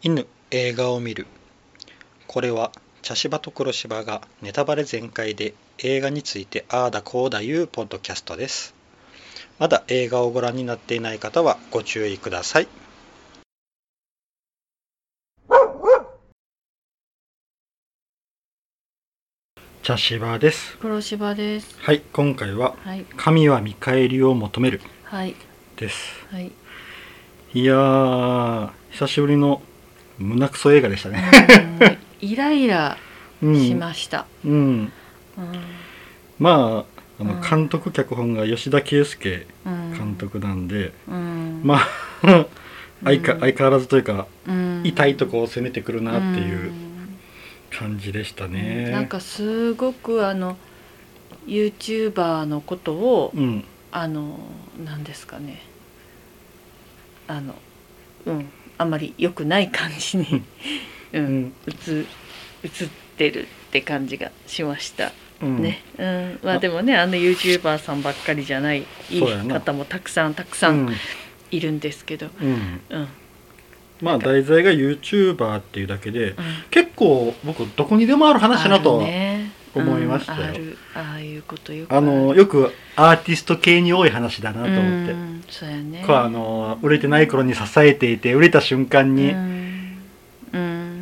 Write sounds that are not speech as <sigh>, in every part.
犬映画を見るこれは茶芝と黒芝がネタバレ全開で映画についてああだこうだいうポッドキャストですまだ映画をご覧になっていない方はご注意ください茶芝です黒芝です。はい今回ははい。神は見返りを求めるはい。ですはい。いやー久しぶりの胸クソ映画でしたねうんイライラうんしました。うんうん。まああのうん監督脚本が吉田圭佑うん。監。督なんで、うん。まあ相かうん相変わらずというかうん。痛いとこを攻めてくるなっていううん感じでしたね。なんかすごくあの YouTuber のことをうんあのなんですかね。あのうん。あんまり良くない感じにううん。ん。映映ってるって感じがしました。うん。ね、うん、まあでもねあの YouTuber さんばっかりじゃないいい方もたくさんたくさんいるんですけど、うん。うん。うんまあ題材が YouTuber っていうだけで結構僕どこにでもある話だなとね思いましたよ。うんあるああいうことよくあのよくアーティスト系に多い話だなと思って、うんそうやね。こうあの売れてない頃に支えていて売れた瞬間に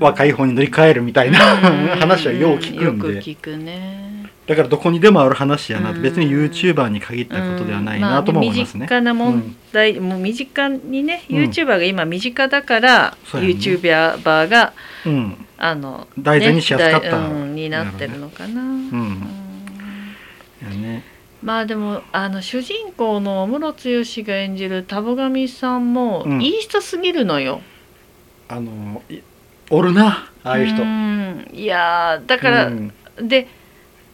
若い方に乗り換えるみたいな話はよう聞くんよくで聞くねだからどこにでもある話やな。別に YouTuber に限ったことではないなとも思いますね。身。近な問題、もう身近にね、うん。YouTuber が今身近だから、そうやね。YouTuber がうん。あの題材にしやすかった。ね題うんになってるのかな。うん。やね。まあでもあの主人公のムロツヨシが演じる田母神さんもうん。いい人すぎるのよ。あのいおるなああいう人。ん。いやーだから、うん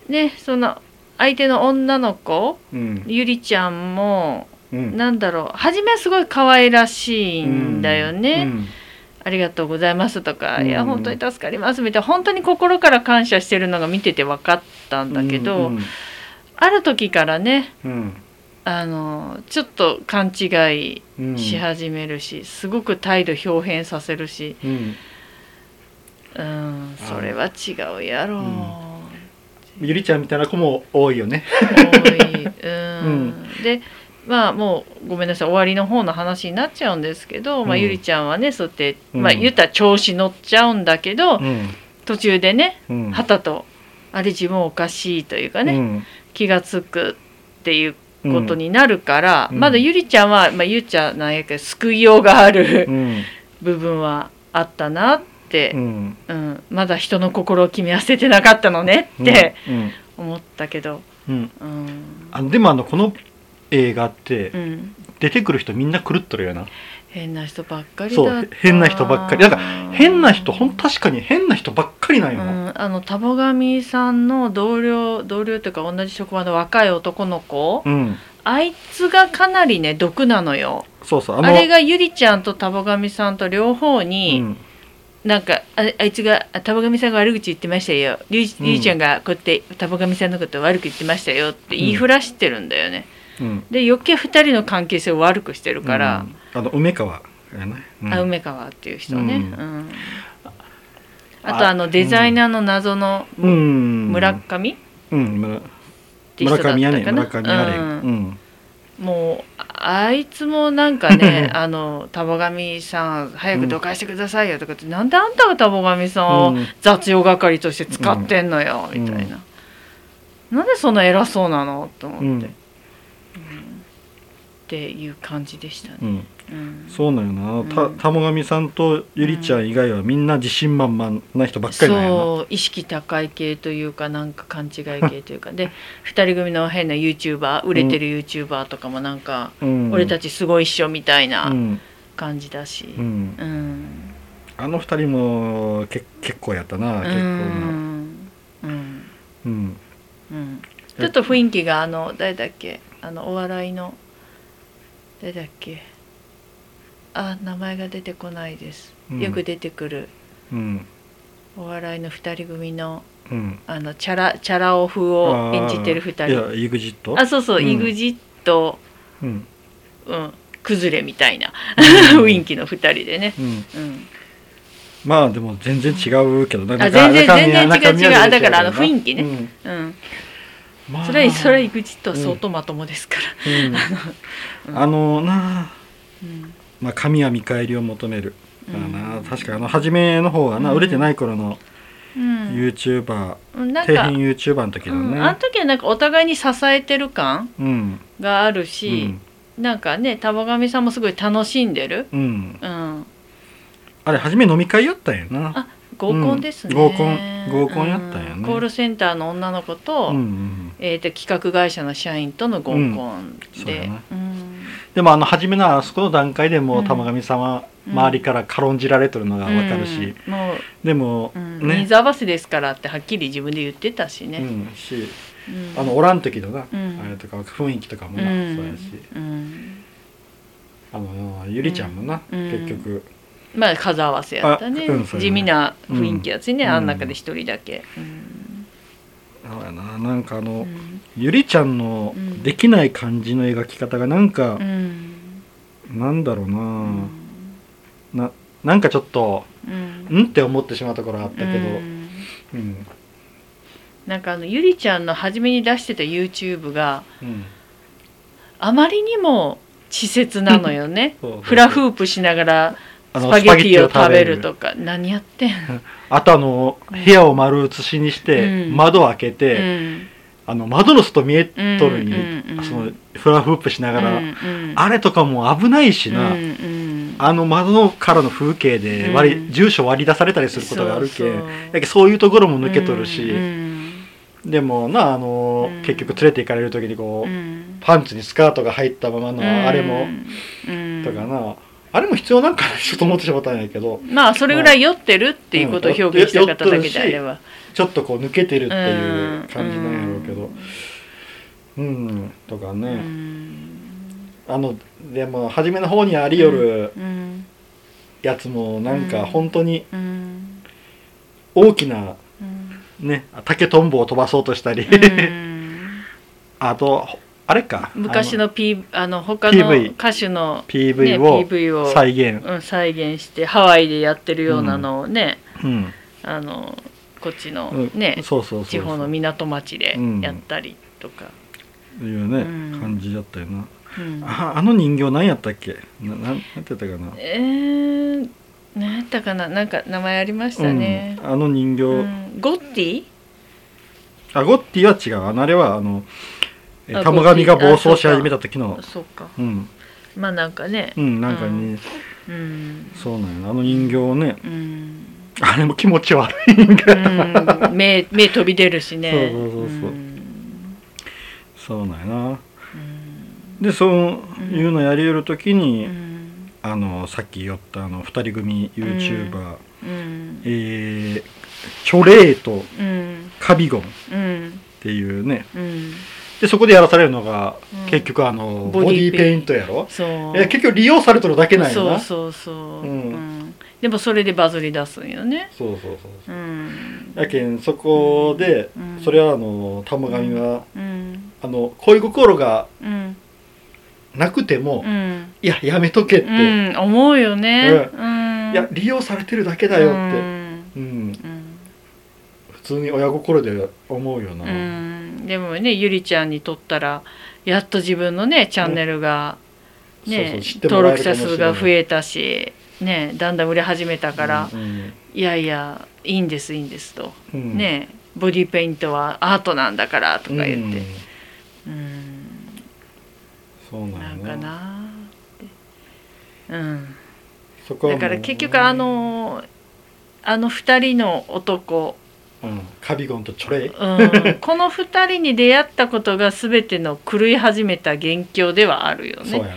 でねその相手の女の子うん。ゆりちゃんもうん。なんだろう初めはすごい可愛らしいんだよね。うん。ありがとうございますとか、うん。いや本当に助かりますみたいな。本当に心から感謝してるのが見てて分かったんだけど、うん。ある時からねうん。あのちょっと勘違いうんし始めるし、すごく態度表変させるし、うん。うん、それは違うやろ。う、うんゆりちゃんみたいな子も多いよね。多い、う <laughs> ん。でまあもうごめんなさい。終わりの方の話になっちゃうんですけど、まあ、うんゆりちゃんはねそうやって、うん。まあ、言ったら調子乗っちゃうんだけど、うん。途中でねうん。はたとあれ自分おかしいというかね、うん。気が付くっていうことになるから、うん。まだゆりちゃんは、まあ、ゆうちゃんなんやけど救いようがあるうん。<laughs> 部分はあったなってう、ん。うん。まだ人の心を決め合わせてなかったのねってうん思ったけど、うん。うん。あのでもあのこの映画ってうん、出てくる人みんな狂っとるよな。変な人ばっかりだそう変な人ばっかり。だから変な人ほん確かに変な人ばっかりなんような。ん、あの田母神さんの同僚同僚というか同じ職場の若い男の子、うん。あいつがかなりね毒なのよ。そうそう。あれがゆりちゃんと田母神さんと両方に、うんなんかああいつがあ田母神さんが悪口言ってましたよ。りりゅうちゃんがこうやって田母神さんのことを悪く言ってましたよって言いふらしてるんだよね、うん。で余計二人の関係性を悪くしてるから、うん。あの梅川やね。うん。あ梅川っていう人ね、ううん。んあとあのデザイナーの謎のうん。村上うん。村上やね村上やね。うん。うん。もうあいつもなんかねあの田母神さん早くどかしてくださいよとかって、なんであんたが田母神さんをうん。雑用係として使ってんのよ、うん。みたいな、なんでそんな偉そうなの？と思って、うん。うん。っていう感じでしたね、うんうんそうなんよな。たうん。たもがみさんとゆりちゃん以外はみんな自信満々な人ばっかりなんやな。そう意識高い系というかなんか勘違い系というか。で2人組の変な YouTuber 売れてる YouTuber とかもなんか、うん。俺たちすごいっしょみたいなうん。感じだし、うん。うん。あの二人もけ結構やったな結構な。うんうん。うん。うん。ちょっと雰囲気があの誰だっけ？あのお笑いの誰だっけ？あ名前が出てこないです、うん。よく出てくる。うん。お笑いの2人組のうん。あのチャラチャラオ風を演じてる2人。いや EXIT。あそうそう、うん。イグジット、うん。うん、崩れみたいな。うん。<laughs> 雰囲気の2人でね、うん。うん、まあでも全然違うけどなあ全然全然違う。違うあだからあの雰囲気ね。うん。うん。まあ。それはそれは EXIT は相当まともですから、うん。<laughs> あのなあ。うんまあ神は見返りを求める。うん。確かあの初めの方はな、うん。売れてない頃のうん。YouTuber、うんなんか、底辺 YouTuber の時のね。うん、あの時はなんかお互いに支えてる感うん。があるうしん、なんかね玉上さんもすごい楽しんでる、うん。うん、あれ初め飲み会やったんやな。あ合コンですね、うん。合コン合コンやったんやね。うコールセンターの女の子と,、えー、と企画会社の社員との合コンで。うんでもあの初めのあそこの段階でもう玉上様、うん。周りから軽んじられとるのがわかるし、うん。もう、でも、うん。ね。水合わせですからってはっきり自分で言ってたしね、うんしうん。あのおらん時のな、うん。あれとか雰囲気とかもな、うん。そうやし。うん。あのゆりちゃんもな、うん。結局。まあ数合わせやったね、ね。地味な雰囲気やつね、うん。あん中で一人だけ、うん。そうやな。なんかあの、うんゆりちゃんのうん。できない感じの描き方がなんかう、ん。なんだろうな、うん。ななんかちょっとうん。うんって思ってしまうところあったけど、うん。うん。なんかあのゆりちゃんの初めに出してた YouTube がうん。あまりにも稚拙なのよね。<laughs> フラフープしながらスパゲティを食べるとか。何やってんあとあの部屋を丸写しにして、うん。窓を開けて、うんあの窓の外見えとるに、うんうんそのフラフープしながら、うんうん。あれとかも危ないしな、うんうんあの窓からの風景で割り、うん住所割り出されたりすることがあるけうそう。だけどそういうところも抜けとるし、うんでもなあの、うん。結局連れて行かれる時にこう、うん。パンツにスカートが入ったままのあれも、うん。とかなあれも必要なんかなちょっと思ってしまったんやけど。まあそれぐらい酔ってるっていうことを表現したかっただけであればちょっとこう抜けてるっていう感じなんやろうけど。うん、とかうね、ん。あのでも初めの方にありよるうん。やつもなんかうん。本当にうん。大きなうん。ね竹とんぼを飛ばそうとしたり、うん。<laughs> あとあれか。昔の P あの他の歌手の、ね、PV を PV を再現、うん、再現してハワイでやってるようなのをね、うん。あのこっちのうん。ね、そうそうそうそう。地方の港町でやったりとか、いうね、うん。感じだったよな。うん。ああの人形何やったっけ？ななんなんて言ったかな？えー、何やったかな？なんか名前ありましたね、うん、あの人形、うん。ゴッティ？あゴッティは違う。あれはあの玉神が暴走し始めた時の。そうか。うん。まあなんかね。うんなんかに、うん。そうなんや。あの人形をね。うん、あれも気持ち悪いんか、うん、目目飛び出るしね。そうそうそうそう。ん。そうなんやな。うん。でそういうのやりよる時に、うん。あのさっき言ったあの二人組 YouTuber、うん。えーチョレーとうん。カビゴンっうんていうね。うんでそこでやらされるのが、うん。結局あのボディボディペインントやろ？そう。え結局利用されとるだけなんやな。そうそうそう、う。んうん。でもそれでバズり出すんよね。そうそうそうう。ん。やけんそこで、うん。それはあの玉神は、うん。あの恋心がうん。なくても、うん。いややめとけって、うん。思うよね。うん。いや利用されてるだけだよって、うん。うん通に親心で思うよな、うん。でもねゆりちゃんにとったらやっと自分のねチャンネルが、ねそう知っても登録者数が増えたし、ね、だんだん売れ始めたから、うんいやいやいいんですいいんですと、うん。ねボディペイントはアートなんだからとか言って、うん。うん、そうな。なんんかやななって、うん、だから結局あのあの2人の男、うん、カビゴンとチョレイ。うん、この2人に出会ったことが全ての狂い始めた元凶ではあるよそうね。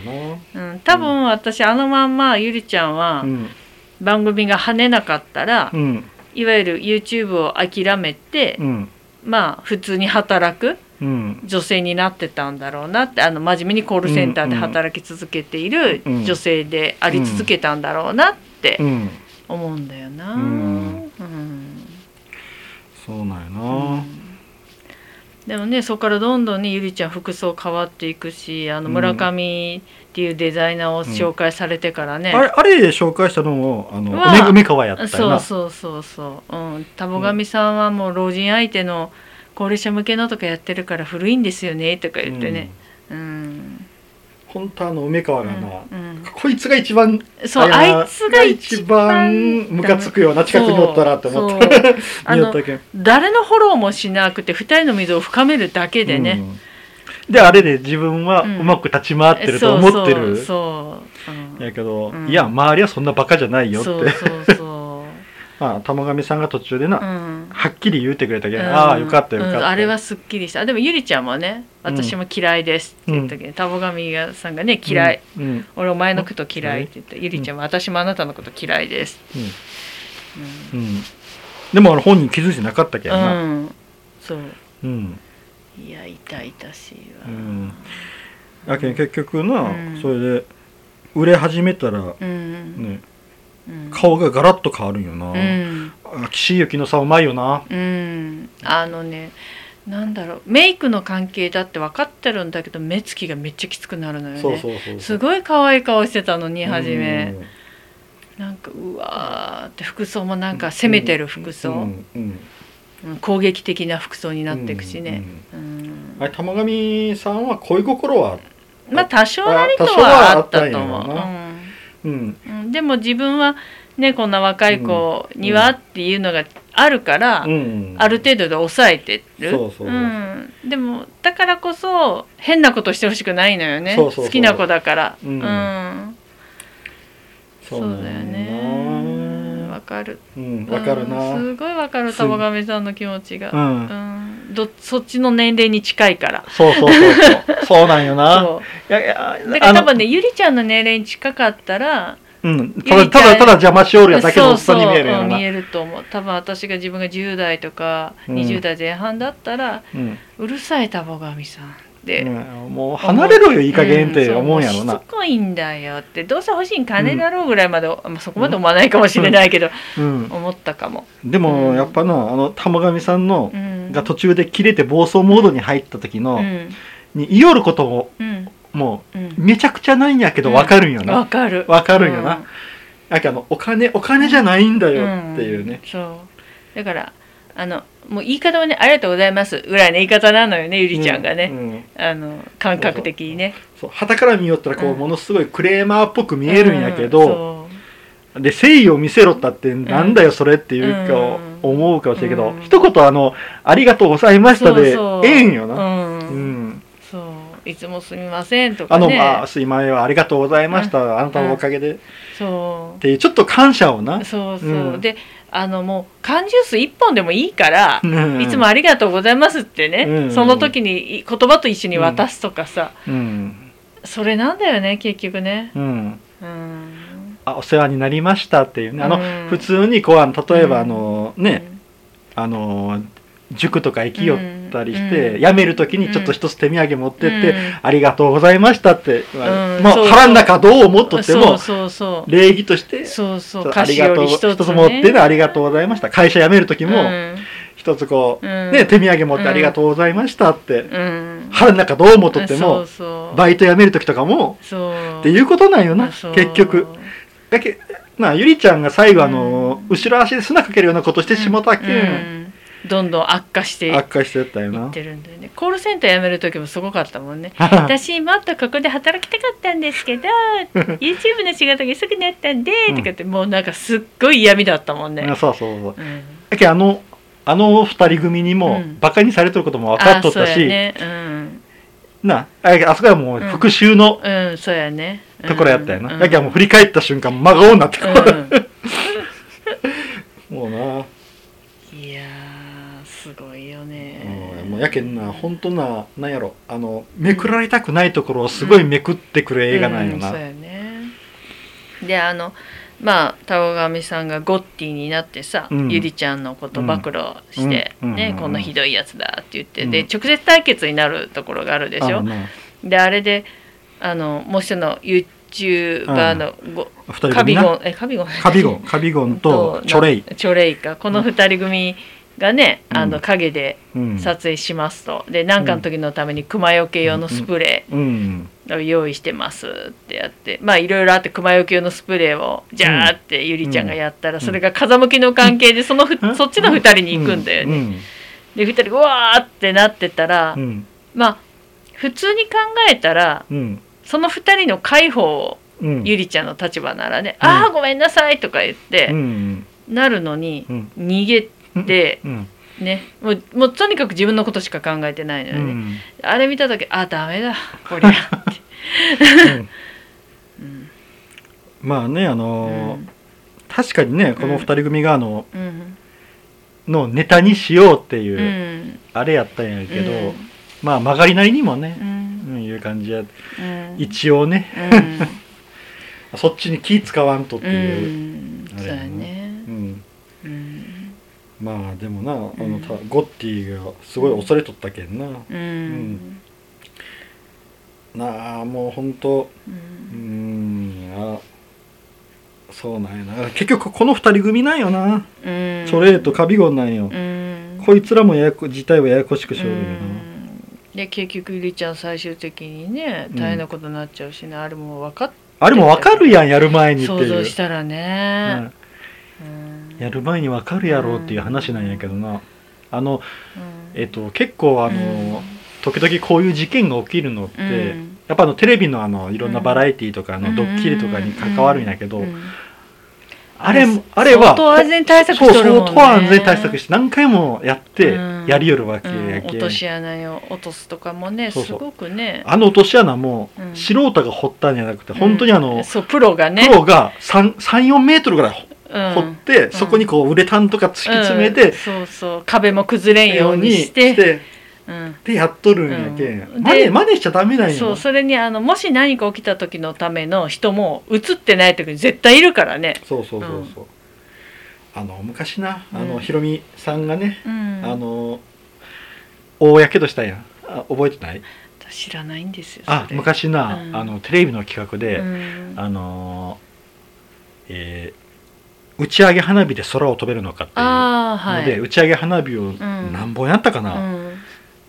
やな。うん、多分私あのまんまゆりちゃんはうん。番組が跳ねなかったら、うん。いわゆる YouTube を諦めて、うん。まあ普通に働くうん。女性になってたんだろうなってあの真面目にコールセンターで働き続けているうん。女性であり続けたんだろうなってうん。思うんだよな。うん。うんそうなんやうなん。でもねそこからどんどんねゆりちゃん服装変わっていくしあのうん。村上っていうデザイナーを紹介されてからね、あれあれで紹介したのもあの梅梅川やったそうそうそうそう。うん。田母神さんはもう老人相手の高齢者向けのとかやってるから古いんですよねとか言ってね。うん、本当あの梅川がな、うんこいつが一番そうあいつが一番番ムカつくような近くにおったらって思ったそう。あ <laughs> の見よったけん。誰のフォローもしなくて二人の溝を深めるだけでね、うん。であれで自分はううんまく立ち回ってると思ってる、そうそうやけど、うん。いや周りはそんなバカじゃないよって。そうそうそまあ玉神さんが途中でな、う、うん。はっきり言うてくれたけど、うん。ああよかったよかった、うんあれはすっきりした。あでもゆりちゃんもね私も嫌いですって言ったけど、田母神さんがね嫌い、俺お前のこと嫌いって言って、ゆりちゃんも私もあなたのこと嫌いです、うん。うん。でもあの本人気づいてなかったけうんどな、うん。そう。うん。いや痛々しいわ。うん。やけん結局な、うん。それで売れ始めたら、うん。ね、うん顔がガラッと変わるんよな、うん。あ岸井ゆきのさんうまいよな。うん。あのねなんだろう。メイクの関係だって分かってるんだけど目つきがめっちゃきつくなるのよね。すごい可愛い顔してたのに初め、うん。なんかうわーって服装もなんか攻めてる服装、攻撃的な服装になっていくしね、うんあれ玉神さんは恋心はまあ多少なりとははあったと思う、なうん。でも自分はねこんな若い子にはっていうのがあるから、うん。ある程度で抑えてる。でもだからこそ変なことしてほしくないのよね。好きな子だから。うん。うん。そそうだよねわかる。うんわかるな。うんすごいわかるす玉神さんの気持ちが、ううん。んどそっちの年齢に近いから。そうそうそうそう。<laughs> そうなんよな。そう。いやいやだから多分ねゆりちゃんの年齢に近かったらうん。ただゆりちゃんただただ邪魔しおるやだけのおっさんに見えるそうそううん見えると思う。多分私が自分が10代とかうん。20代前半だったら、うるさい玉神さん。で、うん。もう離れろよいい加減って思うんやろな。うもうしつこいんだよって。どうせ欲しいん金だろうぐらいまで、まあ、そこまで思わないかもしれないけど、うん。思ったかも、でうん。もやっぱなあの玉神さんのうん、が途中で切れて暴走モードに入った時のうん。に言いよることもうん。もうん。うめちゃくちゃないんやけどわかるんよな。わかる。わかるんよな。やけあのお金お金じゃないんだよっていうね。ん。そう。だからあのもう言い方はね「ありがとうございます」ぐらいの言い方なのよねゆりちゃんがね、うんうん。あの感覚的にね。そう旗から見よったらこううん。ものすごいクレーマーっぽく見えるんやけうんどで誠意を見せろったってなんだよそれっていうか思うかもしれんけどうん。一言あの「ありがとうございました」でそうええんよな。うん。うん。そう。いつもすみませんとあのかね。あすいませんありがとうございました。あなたのおかげで。っそていうちょっと感謝をな。うそうそう、うん。であのもう缶ジュース1本でもいいから、うん。いつもありがとうございますってね、うん。その時にい言葉と一緒に渡すとかさ、うん。それなんだよね結局ね。うん。うん。あお世話になりましたっていうね。あのうん。普通にこうあの例えばうん。あのねあの塾とか行きよったりして、うん辞める時にちょっと一つ手土産持ってって、うん。ありがとうございましたって、まあまあ腹ん中どう思っとってもそうそうそう。礼儀としてそうそう。ありがとう一つ、持ってねありがとうございました。会社辞める時もうん。一つこう、うん。ね手土産持ってうんありがとうございましたって、うん。腹ん。中どう思っとってそもうそう。バイト辞める時とかもっていうことなんよな結局。だけなあゆりちゃんが最後あの、後ろ足で砂かけるようなことしてしもたけん、うんどんどん悪化して悪化してったよな。てるんだよね。コールセンター辞める時もすごかったもんね。<laughs> 私もっとここで働きたかったんですけど <laughs> YouTube の仕事がすぐなったんでうん。とかってもうなんかすっごい嫌味だったもんね、あそうそうそう。うん。だけどあのあの二人組にもうん。バカにされてることも分かっとったし、うやね。うん。なああそこはもう復讐のうんそうやね。ところやったよな、うん。だけどもう振り返った瞬間真顔になって <laughs> もうな、いやーすごいようんねもうやけんな本当ななんやろ。あのめくられたくないところをすごいめくってくる映画なんよな、うんそうやね。であのまあ田尾上さんがゴッティになってさ、うん。ゆりちゃんのこと暴露して、うん。うん。ねこんなひどいやつだって言って、うん。で直接対決になるところがあるでしょ？あのなであれであのもう一人の YouTuber のご、二人カビ組なゴンえカビゴン？カビゴンカビゴンとチョレイ。チョレイか。この二人組がねあうん。の影でうん。撮影しますと、で何かの時のために熊よけ用のスプレうん。ーを用意してますってやって。まあいろいろあって熊よけ用のスプレーをジャーってゆりちゃんがやったら、それが風向きの関係でそのふ、うん。そっちの2人に行くんだよね。うん。で2人がうわーってなってたら、うん。まあ普通に考えたらうん。その2人の介抱をうん。ゆりちゃんの立場ならね「うん。ああごめんなさい」とか言って、うん。なるのにうん。逃げてうん。ねもうもうとにかく自分のことしか考えてないのよね、うん。あれ見た時あダメだこりゃ。って、うん。まあねあうのーん。確かにねこの二人組があのうん。のネタにしようってういう、ん。あれやったんやけど、うん。まあ曲がりなりにもねう、ん。うん、いう感じや。うん。一応ね。うん。<laughs> そっちに気使わんとってういう、ん。そうやねまあでもなあの、うんたゴッティがすごい恐れとったけんな、うん。なあもうほんと。ううん。んあそうなんやな。結局この二人組なんよな、うん。チョレーとカビゴンなんよ、うん。こいつらもややこ自体はややこしくしょるよな、で結局ゆりちゃん最終的にね大変なことになっちゃうしね、あれも分かっあれもわかるやんやる前にっていう。想像したらね、うんうんやる前にわかるやろうっていう話なんやけどな。あのうん。えっと結構あの、時々こういう事件が起きるのって、うん。やっぱあのテレビのあのいろんなバラエティーとかあのうん。ドッキリとかに関わるんやけど、うん。あれああれは相当安全対策しとるもんね。相当安全対策して何回もやってうん。やりよるわけうんやけん、落とし穴を落とすとかもねすごくね。あの落とし穴もうん。素人が掘ったんじゃなくて、本当にあの、うん。そうプロがね。プロが34メートルぐらい掘うん。って、そこにこうウレタンとか突き詰めて、うん。そうそう。壁も崩れんようにして。うん。でやっとるんやけん、うん。真似で真似しちゃダメなんよそうそれにあのもし何か起きた時のための人も映ってない時に絶対いるからね。そうそうそうそう、あの昔なあの、うんひろみさんがね、うん、あの大やけどしたん。やあ覚えてない？知らないんですよ。あ昔な、うん。あのテレビの企画で、うん。あのえー打ち上げ花火で空を飛べるのかっていうああはい。ので、打ち上げ花火をん。何本やったかうな、ん。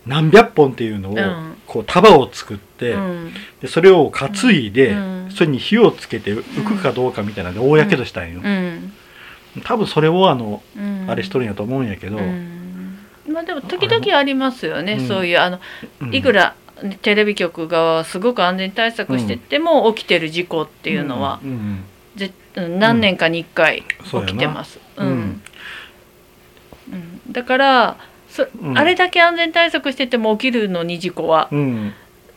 何百本っていうのを、うん。こう束を作って、うん。でそれを担いで、うん。それに火をつけて浮くかどうかみたいなので大やけどしたんよ、うん。多分それをあの、うん。あれしとるんやと思うんやけど、うん。まあでも時々ありますよね、うん。そういうあのうん。いくらテレビ局側はすごく安全対策してても起きてる事故っていうのは、うん。うんぜうん何年かに1回起きてます。ううん。んうん。だからそうん。あれだけ安全対策してても起きるのに事故は、うん。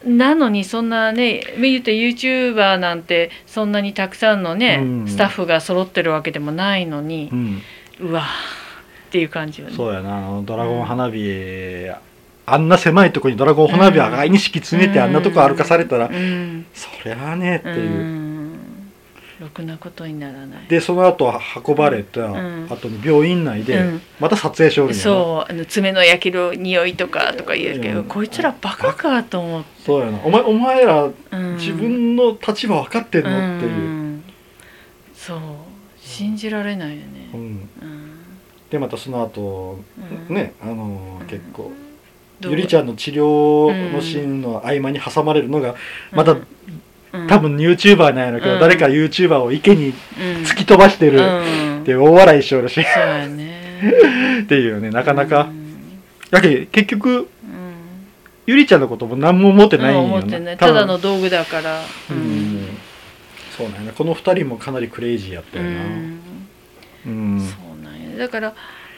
なのにそんなね言うて YouTuber なんてそんなにたくさんのね、うん。スタッフが揃ってるわけでもないのにう、ん。うわーっていう感じよね。そうやな。ドラゴン花火、あんな狭いとこにドラゴン花火を赤いに敷き詰めて、うんあんなとこ歩かされたら、うん。そりゃあねっていう、うんろくなことにならない。でその後運ばれたん。後に病院内でうん。また撮影しおるんやな。そうあの爪の焼ける匂いとかとか言うけど、うん。こいつらバカかと思って、そうやな。お前お前らうん。自分の立場分かってんの？っていう、ん。そう。信じられないよね。う、ん。うん。でまたその後、うん。ねあのうん。結構ゆりちゃんの治療のシーンの合間に挟まれるのがまたうん多分 YouTuber なんやろけど、うん。誰か YouTuber を池にうん突き飛ばしてるうん。って大笑いしおるし、そうやね。<laughs> っていうねなかなか、うん。だけど結局うん。ゆりちゃんのことも何も思ってないんよ思な、ってない。多分。ただの道具だから。うん、そうなんやな。この二人もかなりクレイジーやったよな。うん。うん。そうなんや。だから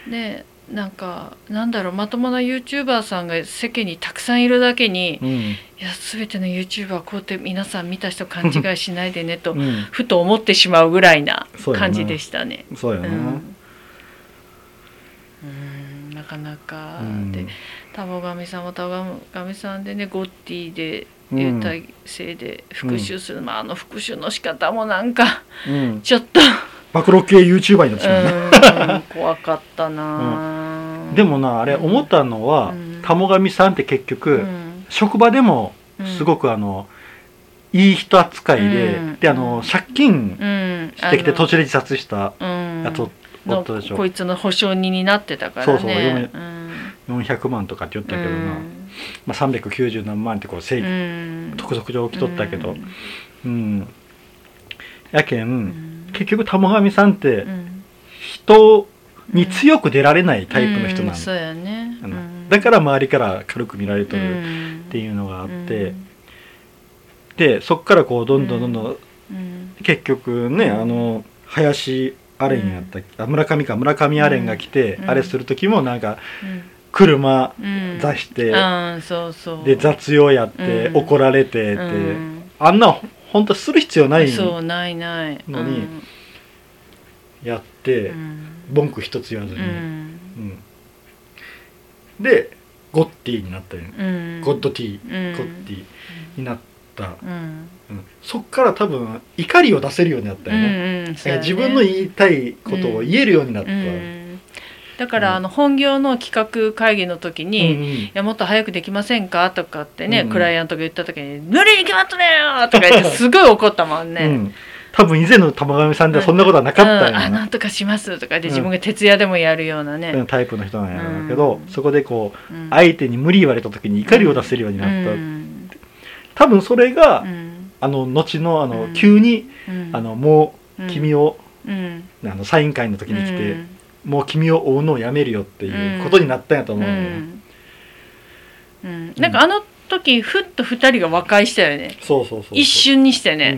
ねなんかなんだろうまともな YouTuber さんが世間にたくさんいるだけに、うん。いや全ての YouTuber はこうやって皆さん見た人勘違いしないでねとうん。ふと思ってしまうぐらいな感じでしたね。そうやな、うん。うんなかなか、うん。で田母神さんも田母神さんでねゴッティでうん。流体制で復讐する、まああの復讐の仕方もなんかうん、ちょっと、暴露系 YouTuber になってしまうな、うん、怖かったな、でもなあれ思ったのは、うん。田母神さんって結局、うん。職場でもすごくあの、いい人扱いで、うん。であの借金うん。してきて途中で自殺したうん。やつをの夫でしょ。こいつの保証人になってたからね。そうそううん。400万とかって言ったけどな、うん。まあ、390何万ってこう正う規ん。督促上起きとったけど。うん。うん、やけん、うん結局玉神さんってうん。人に強く出られないタイプの人なんそうやね。あのうん。だから周りから軽く見られてるっっていうのがあって、でそっからこうどんどんどんどんうん。結局ね、うん。あの林アレンやったっけ、あ村上か村上アレンが来て、うん。あれする時もなんかうん。車うん。出して、で雑用やって、うん。怒られてって、うん。あんな本当する必要ないそうないない。のにやって、うん。文句一つ言わずに、でゴッティになったよ、うん。ゴッドティー、うん。ゴッティになった、そっから多分怒りを出せるようになったよね、自分の言いたいことを言えるようになった、うんだからあの本業の企画会議の時に、うんうん。いやもっと早くできませんか？とかってね、うんクライアントが言った時に「無理に決まったねよ!」とか言って <laughs> すごい怒ったもんね。うん。多分以前の玉神さんではそんなことはなかったんうん。あやな、なんとかしますとかで自分が徹夜でもやるようなね、うん。タイプの人なんやろうけど、うん。そこでこううん。相手に無理言われた時に怒りを出せるようになった、うん。多分それが、うん。あの後のあの、うん。急にうん。あのもう君を、うん。あのサイン会の時に来て、うんもう君を追うのをやめるよっていうことになったんやと思うよ。ね、うん。うん。なんかあの時ふっと二人が和解したよね。そうそうそう一瞬にしてうんね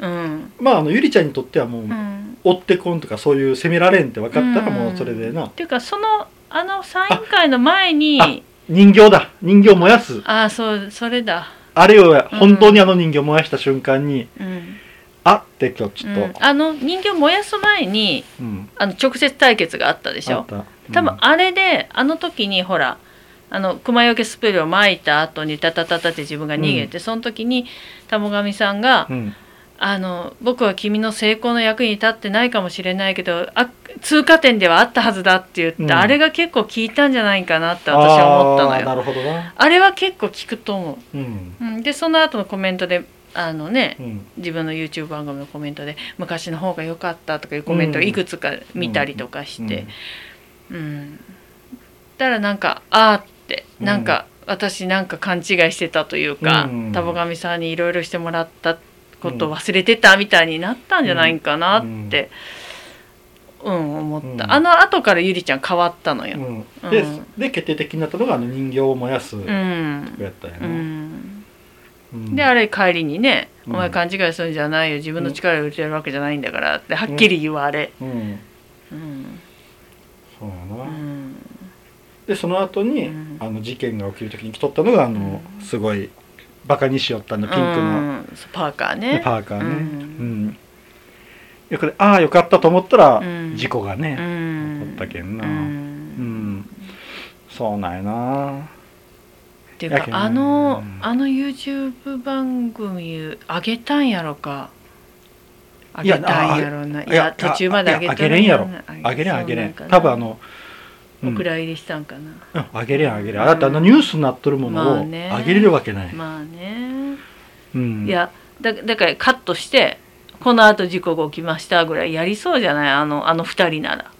うん。うん。まああのゆりちゃんにとってはもう、うん。追ってこんとかそういう責められんって分かったらうん。もうそれでな、っていうかそのあのサイン会の前にあ人形だ。人形燃やす。ああそうそれだ。あれを本当にあの人形燃やした瞬間に、うんあって今日ちょっと、うん。あの人形燃やす前にうん。あの直接対決があったでしょ？あった。多分あれであの時にほらあの熊よけスプレーを撒いた後にタタタタって自分が逃げて、その時に玉神さんが、うん。あの「僕は君の成功の役に立ってないかもしれないけどあ通過点ではあったはずだ」って言って、うん。あれが結構効いたんじゃないかなって私は思ったのよ。るほどな。あれは結構効くと思う。ん。う。うん、でその後のコメントであのねうん。自分の YouTube 番組のコメントで「昔の方が良かった」とかいうコメントをいくつか見たりとかして、うん。だからなんかあーってうん。なんか、私なんか勘違いしてたというか、うん。田母神さんにいろいろしてもらったことを忘れてたみたいになったんじゃないかなって、うん。思った、うん。あの後からゆりちゃん変わったのよ。うん。うん。でで決定的になったのがあの人形を燃やすうやんったよな、うん。うんであれ帰りにね「うん。お前勘違いするんじゃないよ自分の力で売ってるわけじゃないんだから」ってはっきり言われ、うん。うん。そうやな、うん。でその後に、うん。あの事件が起きる時に来とったのがあの、うん。すごいバカにしよったんだピンクの、うん。パーカーね。パーカーね、ううん。んよくああよかったと思ったら、うん。事故がうね、ん。起こったけんな、ううんん。そうなんやなっていうかあのうん。あの YouTube 番組上げたんやろか？上いやげたんやろな。いいやや途中まで上げたあげれんやろ。ああげれんあげれん。多分あの、うん。お蔵入りしたんかな、うんあげれんあげれん。だってあのニュースになっとるものをまあげれるわけない、まあね、うん、いやだだからカットしてこの後事故が起きましたぐらいやりそうじゃない？あのあの2人なら。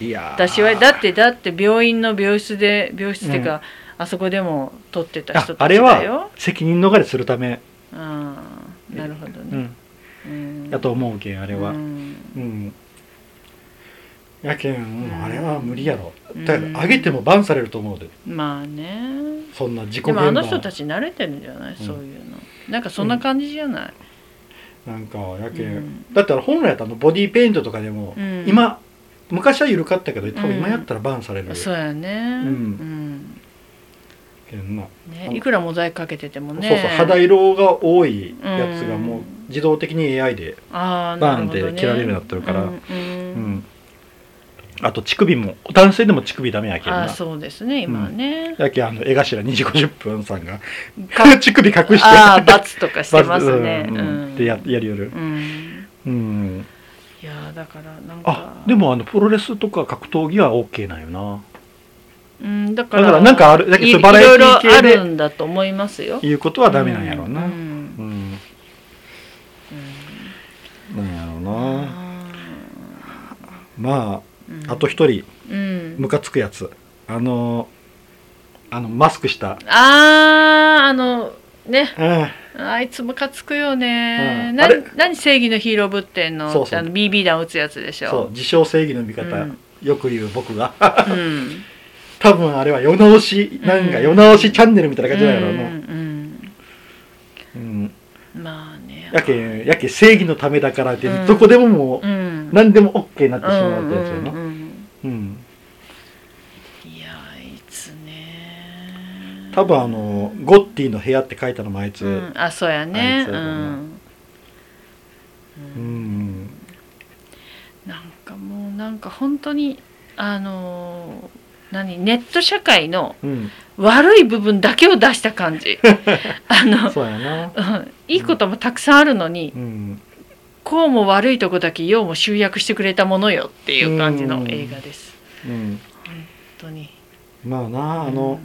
いやー。私はだってだって病院の病室で病室っていうか、あそこでも撮ってた人たちああれは責任逃れするため、ああなるほどね、うん、うん。やと思うけんあれは、ううん。んやけん、うんあれは無理やろ。うん。だから上げてもバンされると思うで。まあね。そんな事故で現場。もあの人たち慣れてるんじゃない、そういうの。なんかそんな感じじゃない、なんかやけん、うん。だってあの本来やったらあのボディーペイントとかでも、うん。今昔は緩かったけど多分今やったらバンされる、そうやね。うんけんな、ねいくらモザイクかけててもね。そうそう肌色が多いやつがもううん。自動的に AI で、バーンって切られるようになってるから。うんうん。うん。あと乳首も男性でも乳首ダメやけんな。あーそうですね今はね、やけんあの江頭2時50分さんがか <laughs> 乳首隠して。ああ罰とかしてますね。うんややりよる。うん。うん。いやーだからなんか。あでもあのプロレスとか格闘技は OK なんよなうんだからだからなんかあるだけどバラエティいろいろあ系でるんだと思いますよ。いうことはダメなんやろうな。ううんん、なんやろうな。あまあうん。あと一人うん。ムカつくやつ。あのあのマスクした。あーあのね。うん。あいつムカつくよね、うん。あれ何何正義のヒーローぶってんの？そうそう。あの BB 弾撃つやつでしょ。そう自称正義の味方、うん。よく言う僕が。うん多分あれは世直しなんかうん世直しチャンネルみたいな感じだろうな、うんう。ん、うん。まあね。やけやけ正義のためだからって、うん。どこでももう、うん。何でも OK になってしまうってやつやな、うんうんうんいやあいつね。多分あのゴッティの部屋って書いたのもあいつ、ううん。ん、あそうやあね。ういつやと思ん。ん。なんかもうなんか本当にあのー何？ネット社会のうん。悪い部分だけを出した感じ。<laughs> あの、そうやな。うん。いいこともたくさんあるのに、うん。こうも悪いとこだけようも集約してくれたものよっていう感じの映画です。うん。本当に。まあなあの、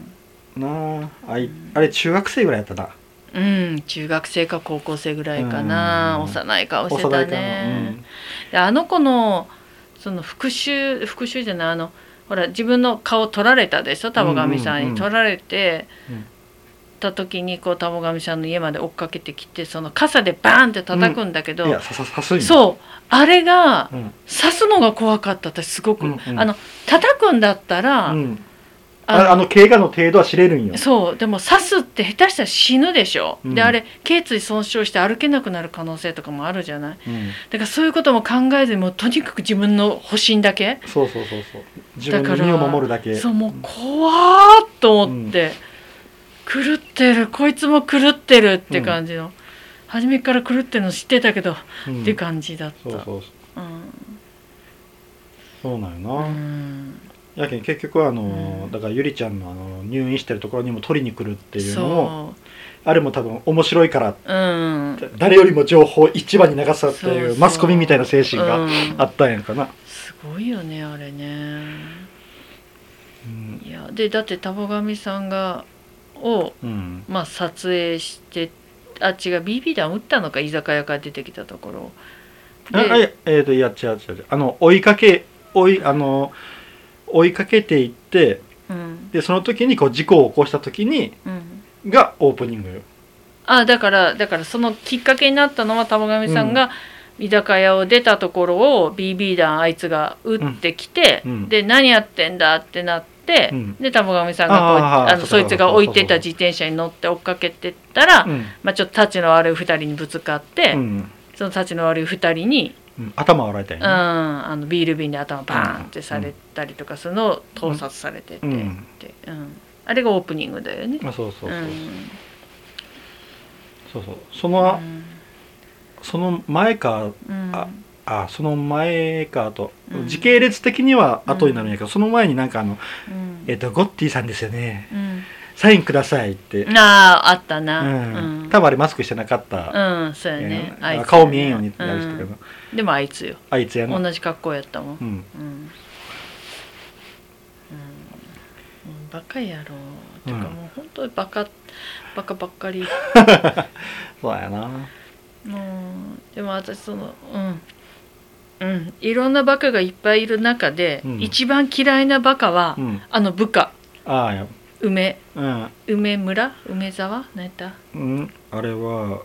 なああいあれ中学生ぐらいやったなうん。中学生か高校生ぐらいかな、うん。幼い顔してたね、であの子のその復讐復讐じゃないあのほら自分の顔取られたでしょ？田母神さんに取られて、うん。た時にこう田母神さんの家まで追っかけてきてその傘でバーンって叩くんだけど、うん。そう。あれがうん。刺すのが怖かった。私すごく、うんうん。あの叩くんだったら、うんあの怪我の程度は知れるんよ。そう。でも刺すって下手したら死ぬでしょ、うん。であれ頸椎損傷して歩けなくなる可能性とかもあるじゃない。うん。だからそういうことも考えずにもうとにかく自分の保身だけ。そうそうそうそう。自分の身を守るだけ。そうもう怖ーっと思って、狂ってる。こいつも狂ってるって感じの、初めから狂ってるの知ってたけど、うん。って感じだった。そうそうう。ん。そうなんような、んやけん結局あの、うん。だからゆりちゃんのあの入院してるところにも取りに来るっていうのもそあれも多分面白いからううん。誰よりも情報を一番に流すっていうマスコミみたいな精神がうん。あったんやんかな、すごいよねあれね。うん。いやでだって田母神さんがを、うん。まあ、撮影してあ違う BB 弾撃ったのか居酒屋から出てきたところ。でああいやえー、といや違う違う違う。あの追いかけ追いあの追いかけていってうん。でその時にこう事故を起こした時にうん。がオープニングよ。あだからだからそのきっかけになったのは玉神さんが居酒屋を出たところを BB 弾あいつが撃ってきて、で何やってんだってなって、うん。で玉神さんがこうあのそいつが置いてた自転車に乗って追っかけてったら、うん。まあ、ちょっとタチの悪い2人にぶつかって、うん。そのタチの悪い2人に、うん頭を洗いたいうん、ねあのビール瓶で頭バーンってされたりとかするのを盗撮されてて、うんあれがオープニングだよね。まあそうそうそう、うん。そうそう。その、うん。その前かうん。ああその前かと、うん。時系列的には後になるんやけど、その前になんかあのうん。えっ、とゴッティさんですよね。うんサインくださいって、あああったうな。ん多分あれマスクしてなかった、うん、そうやね。えーあいつ顔見えんようにってやる人けど、うんでもあいつよ。あいつやな同じ格好やったもん。うんうん。うん。バカやろ。てかうんもう本当にバカバカばっかり。<laughs> そうやなうん。でも私そのうん。うん、いろんなバカがいっぱいいる中で、うん一番嫌いなバカは、うんあの部下ああや梅。うん、梅村？梅沢？何やった？うん、あれは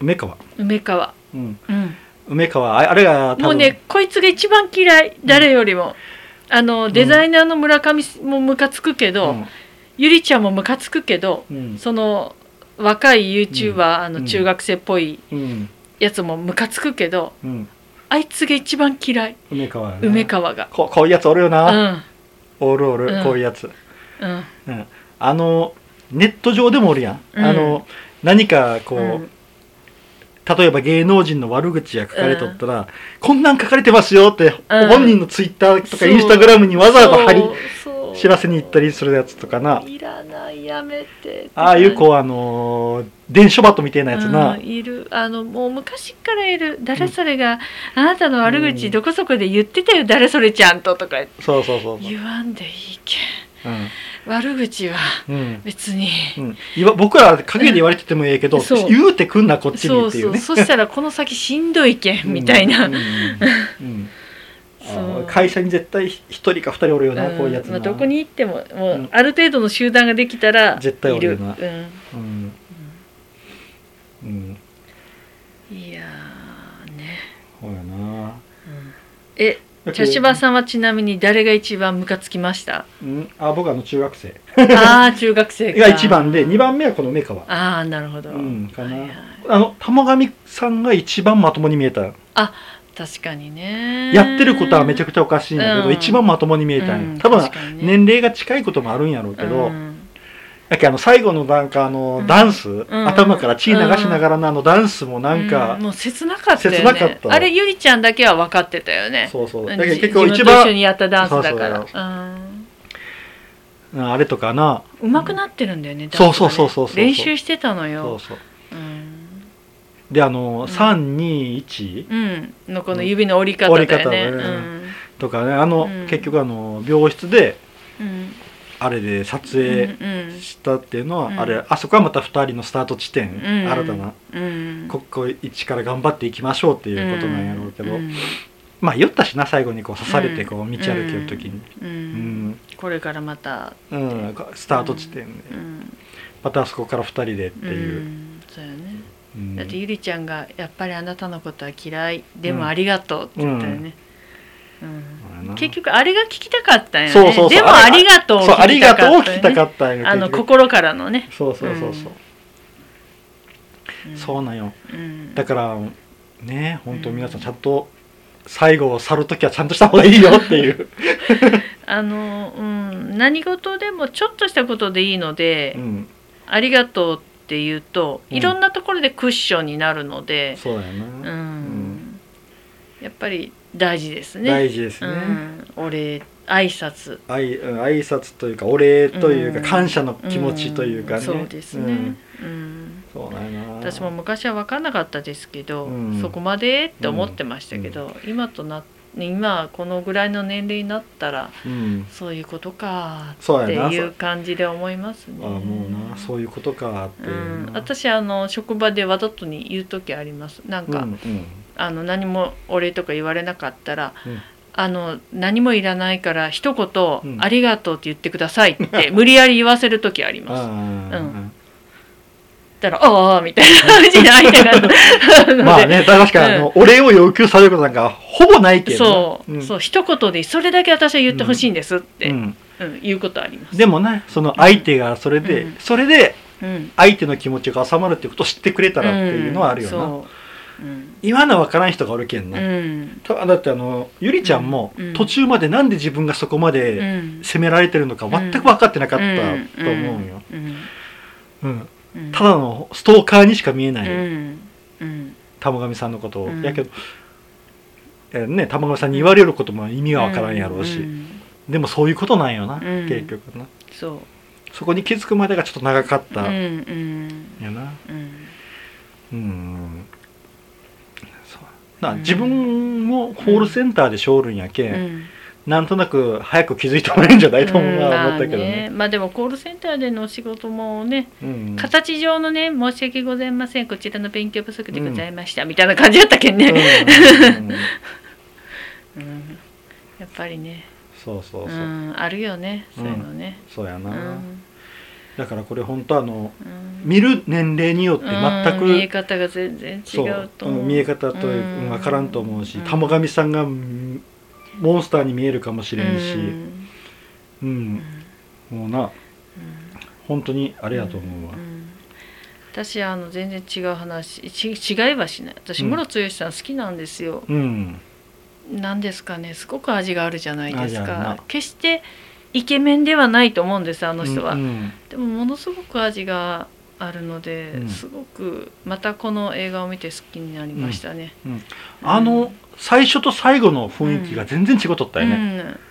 梅川。梅川。うん。うん。梅川。ああれがもうねこいつが一番嫌い。誰よりも、あのデザイナーの村上もムカつくけど、ゆりちゃんもムカつくけどうん。うんその若い YouTuber、あうん。の中学生っぽいうん。やつもムカつくけどうん。あいつが一番嫌い。梅川やな。梅川が。ここういうやつおるような、んおるおる、うん。こういうやつ。うん。うんあのネット上でもおるやん、うん。あの何かこう、うん。例えば芸能人の悪口が書かれとったら、こんなん書かれてますよって、うん。本人のツイッターとかインスタグラムにわざわざ貼り知らせに行ったりするやつとかな。いらないやめて。ああいうこうあのー伝書バトみたいなやつな、うんいる。あのもう昔からいる。誰それが、あなたの悪口どこそこで言ってたよ誰それちゃんととか。そうそうそう言わんでいいけうんん悪口はうん。別に、僕ら陰で言われててもええけど、そう。言うてくんなこっちにそうっていうね。そうそしたらこの先しんどいけんみたいな、会社に絶対一人か二人おるよな、こういうやつな、まあ、どこに行ってももう、うん。ある程度の集団ができたら絶対おるよな。うん。うん。うん、いやーね、そうやな。え茶芝さんはちなみに誰が一番ムカつきました？うん。あ僕あの中学生。ああ中学生か。が一番で二番目はこの梅川ああなるほど、うんかな。はいはい。あの玉上さんが一番まともに見えた。確かにね。やってることはめちゃくちゃおかしいんだけど、うん。一番まともに見えたうん多分ね。年齢が近いこともあるんやろうけど、うんだけどあの最後のなんかあのうん。ダンス、ん。頭から血流しながらのあのダンスもなんか、うもう切なかったよね。切なかった。あれゆりちゃんだけは分かってたよね。そうそうう。ん。だけどじ結構一自分と一緒に番やったダンスだから。そうそう。うん。あれとかな。上手くなってるんだよねそうそうそうそうそう。練習してたのそうよそう。うん。であの、ん。321うん。のこの指の折り方だよね。折り方ね。とかね。あの、うん。結局あの病室でうんうんあれで撮うん影したっていうのは、うん。あれあそこはまた2人のスタート地点、うん。新たなうん。ここ一から頑張っていきましょうっていうことなんやろうけど、ん。まあ言ったしな最後にこう刺されてうん。こう道歩ける時に、ううん。ん。これからまた。うんスタート地点で、うん。またあそこから2人でっていう、ん。そうよね。うん。だってゆりちゃんが「やっぱりあなたのことは嫌い。でもありがとう」って言ったよね、うん結局あれが聞きたかったんよね。そうそうそう。でもありがとうをそうありが聞きたかったんよあの心からのね、そうそうそうそう、うん。そうなんよ。うん。だからね本当皆さんちゃんと最後を去る時はちゃんとした方がいいよっていう、<laughs> あの、うん、何事でもちょっとしたことでいいので、うん、ありがとうって言うとうん。いろんなところでクッションになるので、そうやうんな、んやっぱり大事ですね。大事ですね、うん、お礼挨拶。愛うん挨拶というかお礼というか、うん。感謝の気持ちというかね、ん。そうですね、うん。うん。そうなんやな。私も昔は分かんなかったですけど、うん。そこまでって思ってましたけど、今とな今このぐらいの年齢になったらうん。そういうことかそうっていう感じで思いますね。あもうな。そういうことかっていう私あの職場でわざとに言う時あります。なんか、うんうんあの何もお礼とか言われなかったら、うん。あの何もいらないから一言、うん。ありがとう」って言ってくださいって <laughs> 無理やり言わせる時あります。あうん。だから「ああ」みたいな感じで相手が。<laughs> まあね確かにあの、お礼を要求されることなんかほぼないけどなそう、ん。そう一言でそれだけ私は言ってほしいんですって、ううん。うことあります。でもねその相手がそれで、うん。それでうん、相手の気持ちが収まるっていうことを知ってくれたらっていうのはあるよな、今のは分からん人がおるけんな、うん。ただってあのゆりちゃんもうん。途中までなんで自分がそこまうでん。責められてるのか全く分かってなかったと思うよ、うん。ただのストーカーにしか見えない、玉神さんのことを、うん。やけどえね玉神さんに言われることも意味が分からんやろうし、ん。でもそういうことなんよな、うん。結局な。そう。そこに気づくまでがちょっと長かった、うん。やうん。な。うんうんそうなうん。自分もコールセンターでしょるんやけ、うん。なんとなく早く気づいてもらえるんじゃないと思うな思ったけどまあね。まあでもコールセンターでのお仕事もね、うん。形上のね申し訳ございません。こちらの勉強不足でございました、みたいな感じだったけんね、うん。<laughs> うん。うんやっぱりね。そうそうそう、うん、あるよね。そういうのね、そうやな、うんだからこれ本当あのうん。見る年齢によって全く、うん見え方が全然違そうと思う。うん見え方とい分からんと思うし、うん。玉神さんがうんモンスターに見えるかもしれんし、うん。うん。もうな本当にあれやと思うわ。う、ん。私あの全然違う話ち違いはしない。私うんムロツヨシさん好きなんですよ、うん。なんですかね。すごく味があるじゃないですか。決してイケメンではないと思うんですあの人は、うんでもものすごく味があるので、うん。すごくまたこの映画を見て好きになりましたね、あの最初と最後の雰囲気が全然違っとったよね、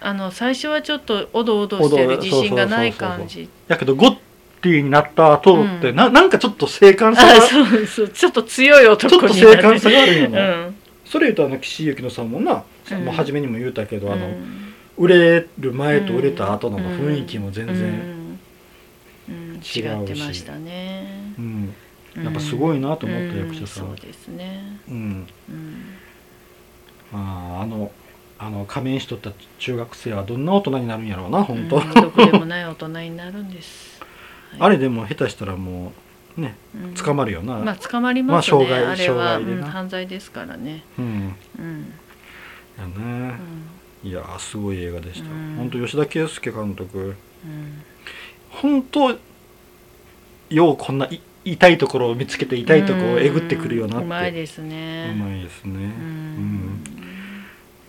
うん、あの最初はちょっとおどおどしてる自信がない感じ。やけどゴッティになった後って、うん。ななんかちょっと静観さあがそうそう。ちょっと強いちょっと男になる静観さがあるようね、ん。それ言うとあの岸由紀乃さんもな、うん。もう初めにも言うたけど、あのうん売れる前と売れた後の雰囲気も全然、うん。うん。違ってましたね。うん。やっぱすごいなと思ったうん役者さん。そうですね。うん。うん。あーあのあの仮面しとった中学生はどんな大人になるんやろうな本当、うん。どこでもない大人になるんです、はい。あれでも下手したらもうねうん。捕まるよな、まあ捕まりますね、まあ傷害あれは、うん犯罪ですからね。うん。うん、やね、うんいやーすごい映画でした、うん。本当吉田圭佑監督うん。本当ようこんない痛いところを見つけて痛いところをえぐってくるよなって。うまいですね。うまいですね、うん。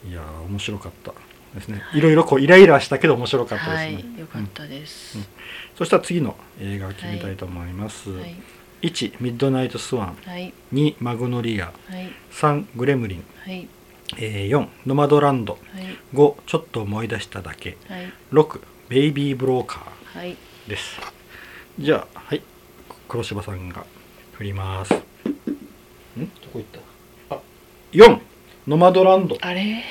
いやー面白かったですね。いろいろこうイライラしたけど面白かったですはね、いよかったです、うん。そしたら次の映画を決めたいと思います、はい。1ミッドナイトスワン。はい。2マグノリア。はい。3グレムリン、はいえー4ノマドランド。はい。5ちょっと思い出しただけ。はい。6ベイビーブローカはい。ーです。じゃあはい。黒柴さんが振ります。ん？どこ行った？あ4ノマドランド。あれ？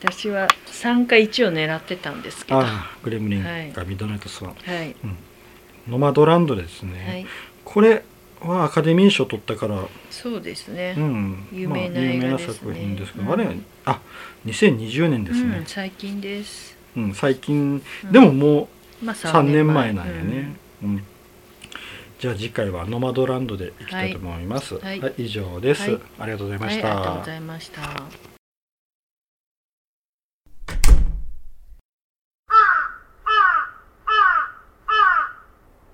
私は3か1を狙ってたんですけど。はああグレムリンはい。がミッドナイトスワン、い。ノマドランドですね、はい。これはアカデミー賞取ったから、そうですね。う、ん、有名なまあ、有名な作品ですけど、うんあれあ2020年ですうんね、最近です、うん最近。うん。でももまあ、う3年前なんやうん。ね、うん。じゃあ次回はノマドランドでいきたいと思います、はい。はい。以上です、はい。ありがとうございまはい、した、ありがとうございました。